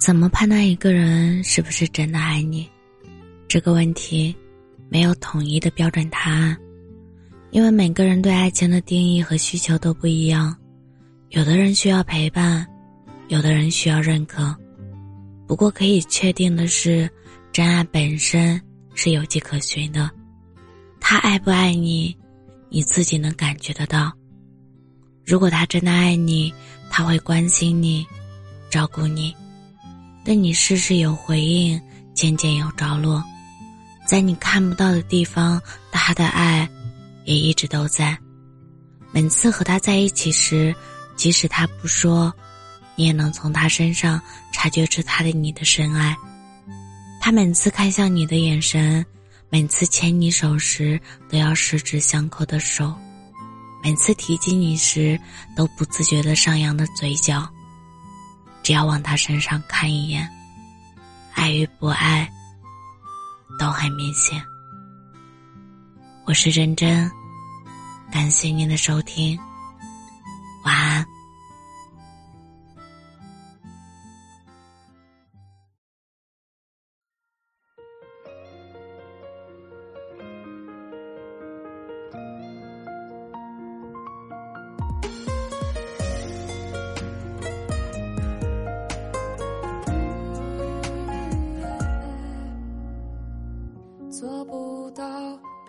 怎么判断一个人是不是真的爱你？这个问题没有统一的标准答案，因为每个人对爱情的定义和需求都不一样。有的人需要陪伴，有的人需要认可。不过可以确定的是，真爱本身是有迹可循的。他爱不爱你，你自己能感觉得到。如果他真的爱你，他会关心你，照顾你。对你事事有回应，件件有着落，在你看不到的地方，他的爱也一直都在。每次和他在一起时，即使他不说，你也能从他身上察觉出他对你的深爱。他每次看向你的眼神，每次牵你手时都要十指相扣的手，每次提及你时都不自觉的上扬的嘴角。只要往他身上看一眼，爱与不爱都很明显。我是真真，感谢您的收听，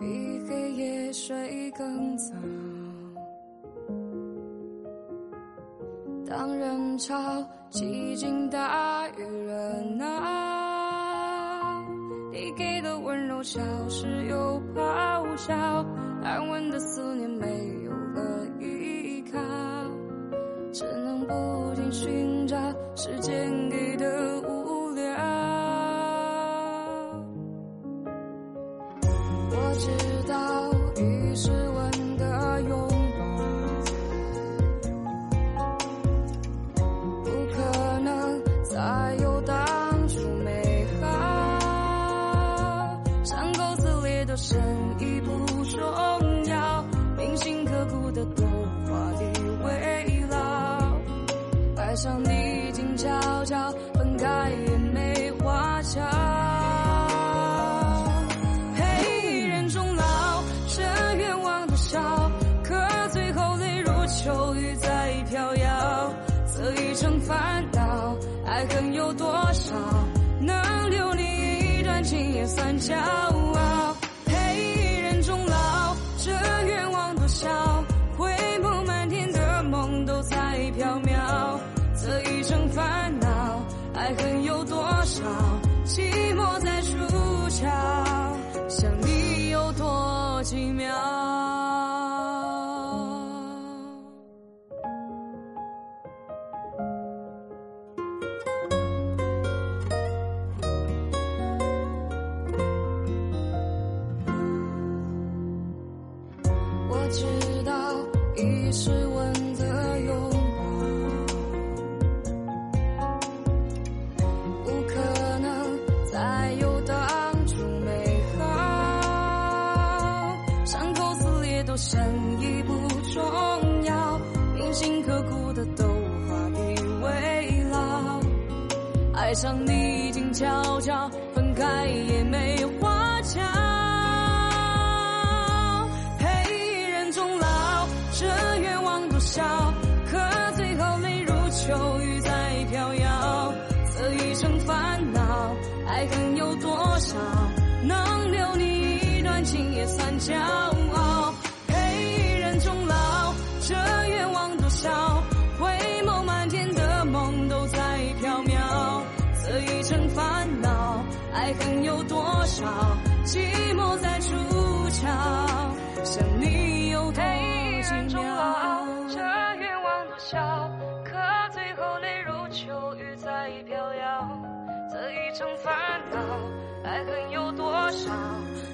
比黑夜睡更早。当人潮寂静大于热闹，你给的温柔消失又咆哮，安稳的思念没有了依靠，只能不停寻找时间给的知道于是有多少，能留你一段情也算骄傲。陪一人终老，这愿望多小，回眸满天的梦都在飘渺。这一生烦恼，爱恨有多少，寂寞在出鞘，想你有多奇妙。已是吻的拥抱，不可能再有当初美好。伤口撕裂都深已不重要，铭心刻骨的都化地为牢。爱上你静悄悄，分开也没情也算骄傲。陪一人终老，这愿望多少？回眸满天的梦都在飘渺。这一程烦恼，爱恨有多少？寂寞在出鞘，想你有多奇妙。可最后泪如秋雨在飘摇，这一程烦恼，爱恨有多少？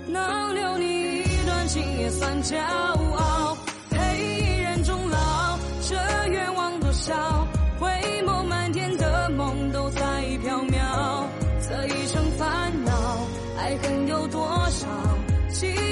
能留你一段情也算骄傲。陪一人终老这愿望多少回眸满天的梦都在飘渺。这一生烦恼爱恨有多少情